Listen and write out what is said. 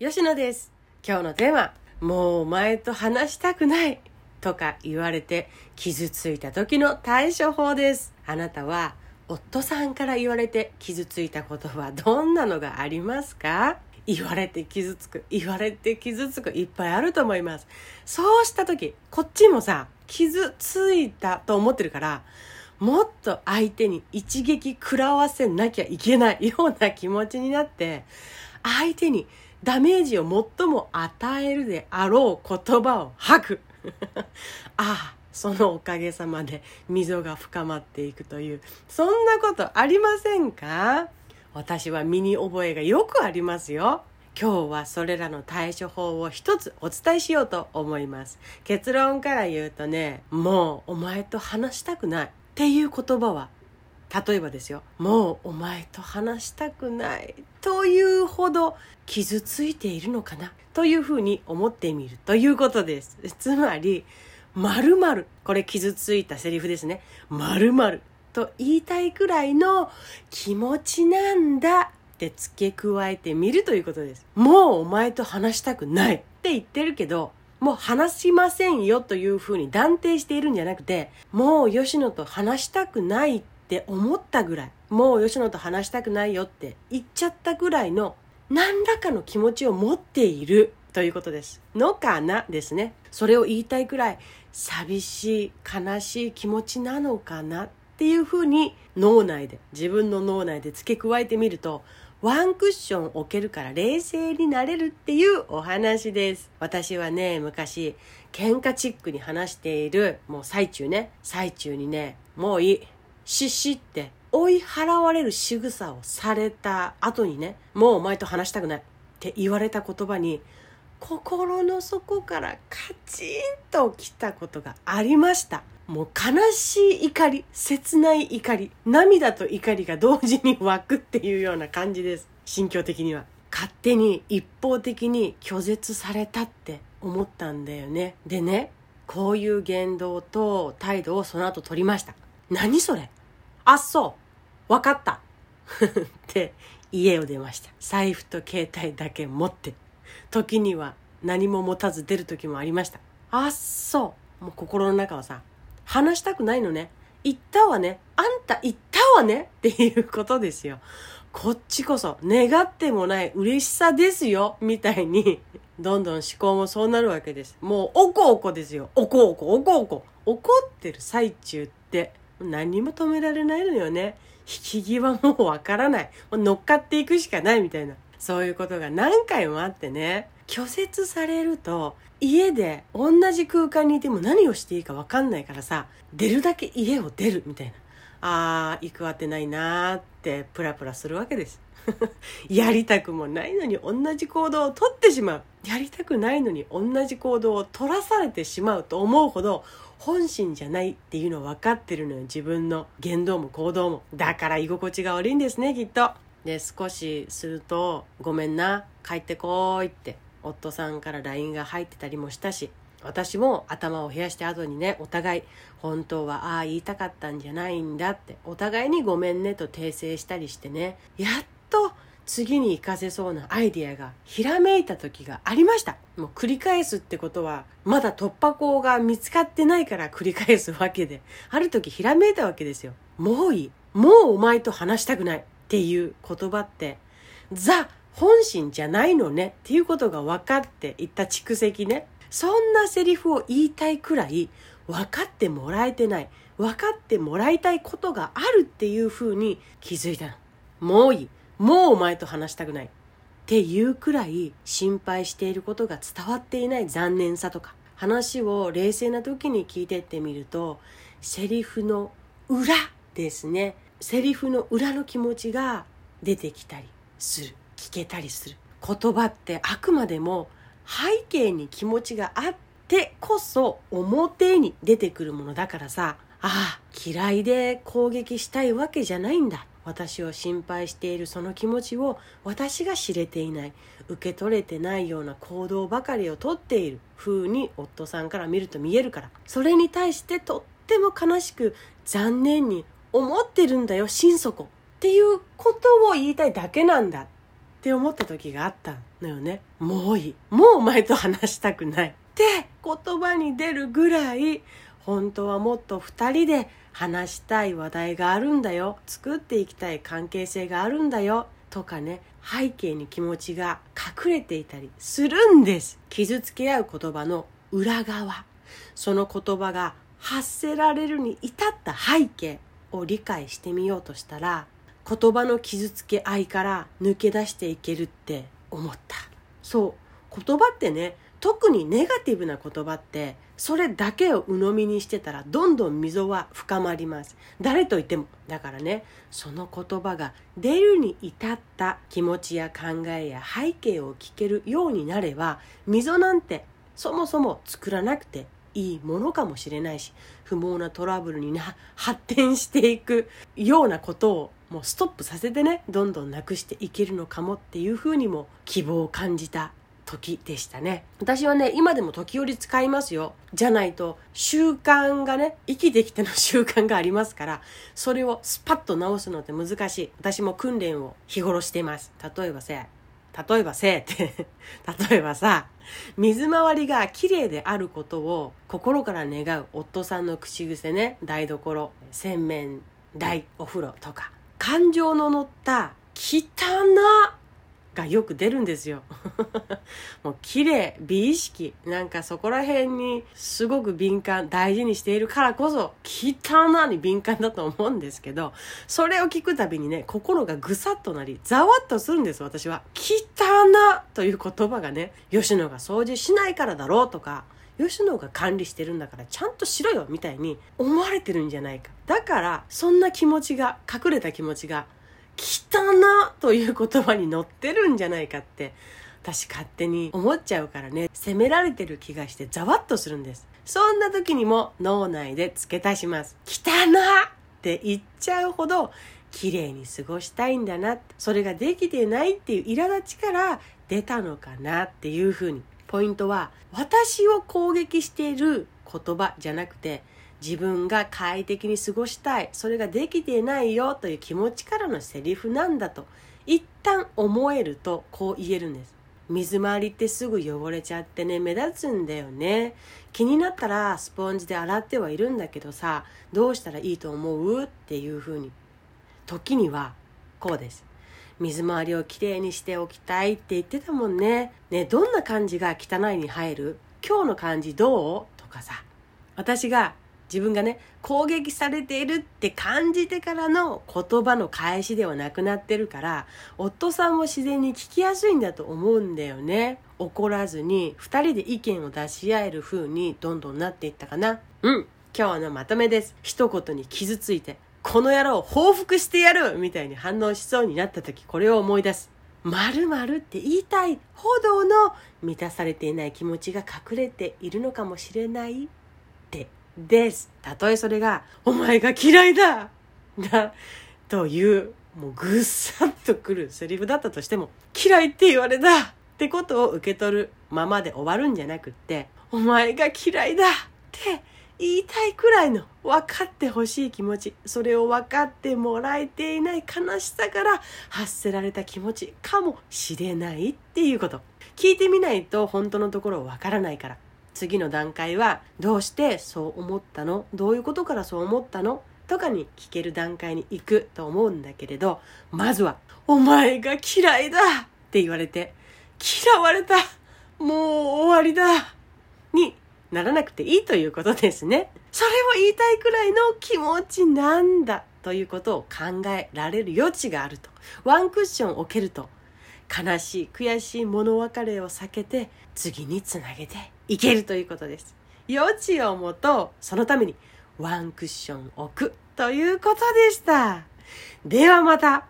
吉野です。今日のテーマ、もうお前と話したくないとか言われて傷ついた時の対処法です。あなたは夫さんから言われて傷ついたことはどんなのがありますか？言われて傷つく、言われて傷つく、いっぱいあると思います。そうした時、こっちもさ、傷ついたと思ってるから、もっと相手に一撃食らわせなきゃいけないような気持ちになって、相手にダメージを最も与えるであろう言葉を吐く。ああ、そのおかげさまで溝が深まっていくという、そんなことありませんか？私は身に覚えがよくありますよ。今日はそれらの対処法を一つお伝えしようと思います。結論から言うとね、もうお前と話したくないっていう言葉は例えばですよ。もうお前と話したくない。というほど傷ついているのかな。というふうに思ってみるということです。つまり〇〇。これ傷ついたセリフですね。〇〇。と言いたいくらいの気持ちなんだって付け加えてみるということです。もうお前と話したくないって言ってるけどもう話しませんよというふうに断定しているんじゃなくてもう吉野と話したくないっって思ったぐらいもう吉野と話したくないよって言っちゃったぐらいの何らかの気持ちを持っているということです。のかなですね。それを言いたいくらい寂しい悲しい気持ちなのかなっていうふうに脳内で自分の脳内で付け加えてみるとワンクッション置けるから冷静になれるっていうお話です。私はね、昔、喧嘩チックに話している、もう最中ね、最中にね、もういい、ししって追い払われる仕草をされた後にね、もうお前と話したくないって言われた言葉に、心の底からカチンときたことがありました。もう悲しい怒り、切ない怒り、涙と怒りが同時に湧くっていうような感じです。心境的には。勝手に一方的に拒絶されたって思ったんだよね。でね、こういう言動と態度をその後取りました。何それ？あっそう。わかった。って家を出ました。財布と携帯だけ持って。時には何も持たず出る時もありました。あっそう。もう心の中はさ、話したくないのね。言ったわね。あんた言ったわね。っていうことですよ。こっちこそ願ってもない嬉しさですよ。みたいに、どんどん思考もそうなるわけです。もうおこおこですよ。おこおこ、おこおこ。怒ってる最中って何も止められないのよね。引き際もうわからない。もう乗っかっていくしかないみたいな。そういうことが何回もあってね。拒絶されると家で同じ空間にいても何をしていいかわかんないからさ出るだけ家を出るみたいなあー行くあてないなーってプラプラするわけです やりたくもないのに同じ行動をとってしまう。やりたくないのに同じ行動を取らされてしまうと思うほど本心じゃないっていうの分かってるのよ。自分の言動も行動も。だから居心地が悪いんですねきっと。で少しすると「ごめんな帰ってこい」って。夫さんから LINE が入ってたりもしたし私も頭を冷やして後にねお互い本当はああ言いたかったんじゃないんだってお互いにごめんねと訂正したりしてね。やっと次に活かせそうなアイディアがひらめいた時がありました。もう繰り返すってことはまだ突破口が見つかってないから繰り返すわけで。ある時ひらめいたわけですよ。もういい。もうお前と話したくないっていう言葉って。ザ本心じゃないのね。っていうことが分かっていった蓄積ね。そんなセリフを言いたいくらい分かってもらえてない。分かってもらいたいことがあるっていうふうに気づいたの。もういい。もうお前と話したくないっていうくらい心配していることが伝わっていない残念さとか。話を冷静な時に聞いてってみるとセリフの裏ですね。セリフの裏の気持ちが出てきたりする。聞けたりする。言葉ってあくまでも背景に気持ちがあってこそ表に出てくるものだからさ。ああ嫌いで攻撃したいわけじゃないんだ。私を心配しているその気持ちを私が知れていない受け取れてないような行動ばかりをとっている風に夫さんから見ると見えるからそれに対してとっても悲しく残念に思ってるんだよ心底。っていうことを言いたいだけなんだ。って思った時があったのよね。もういい。もうお前と話したくない。って言葉に出るぐらい本当はもっと2人で話したい話題があるんだよ。作っていきたい関係性があるんだよ。とかね。背景に気持ちが隠れていたりするんです。傷つけ合う言葉の裏側。その言葉が発せられるに至った背景を理解してみようとしたら言葉の傷つけ合いから抜け出していけるって思った。そう。言葉ってね特にネガティブな言葉ってそれだけを鵜呑みにしてたらどんどん溝は深まります。誰と言っても。だからねその言葉が出るに至った気持ちや考えや背景を聞けるようになれば溝なんてそもそも作らなくていいものかもしれないし不毛なトラブルにな発展していくようなことをもうストップさせてねどんどんなくしていけるのかもっていうふうにも希望を感じた。時でしたね。私はね今でも時折使いますよ。じゃないと習慣がね生きてきての習慣がありますからそれをスパッと直すのって難しい。私も訓練を日頃しています。例えばせ例えばせって 例えばさ水回りが綺麗であることを心から願う夫さんの口癖ね。台所洗面台お風呂とか。感情の乗った汚ながよく出るんですよ。もう綺麗美意識。なんかそこら辺にすごく敏感大事にしているからこそ汚に敏感だと思うんですけどそれを聞くたびにね心がぐさっとなりざわっとするんです私は。汚という言葉がね吉野が掃除しないからだろうとか吉野が管理してるんだからちゃんとしろよみたいに思われてるんじゃないか。だからそんな気持ちが隠れた気持ちが汚という言葉に載ってるんじゃないかって私勝手に思っちゃうからね。責められてる気がしてざわっとするんです。そんな時にも脳内で付け足します。汚って言っちゃうほど綺麗に過ごしたいんだなそれができてないっていう苛立ちから出たのかなっていうふうに。ポイントは私を攻撃している言葉じゃなくて自分が快適に過ごしたい。それができていないよという気持ちからのセリフなんだと。一旦思えるとこう言えるんです。水回りってすぐ汚れちゃってね目立つんだよね。気になったらスポンジで洗ってはいるんだけどさどうしたらいいと思う？っていうふうに。時にはこうです。水回りをきれいにしておきたいって言ってたもんね。ねどんな感じが汚いに入る？今日の感じどう？とかさ。私が自分がね攻撃されているって感じてからの言葉の返しではなくなってるから夫さんも自然に聞きやすいんだと思うんだよね。怒らずに2人で意見を出し合える風にどんどんなっていったかな。うん今日のまとめです。一言に傷ついてこの野郎報復してやる！みたいに反応しそうになった時これを思い出す。〇〇って言いたいほどの満たされていない気持ちが隠れているのかもしれない。です。たとえそれが、お前が嫌いだだ、という、もうぐっさっとくるセリフだったとしても、嫌いって言われたってことを受け取るままで終わるんじゃなくって、お前が嫌いだって言いたいくらいの分かってほしい気持ち、それを分かってもらえていない悲しさから発せられた気持ちかもしれないっていうこと。聞いてみないと本当のところわからないから。次の段階はどうしてそう思ったの？どういうことからそう思ったの？とかに聞ける段階に行くと思うんだけれどまずは「お前が嫌いだ!」って言われて「嫌われたもう終わりだ!」にならなくていいということですね。それを言いたいくらいの気持ちなんだということを考えられる余地があると。ワンクッション置けると悲しい悔しい物別れを避けて次につなげていけるということです。余地をもとそのためにワンクッション置くということでした。ではまた。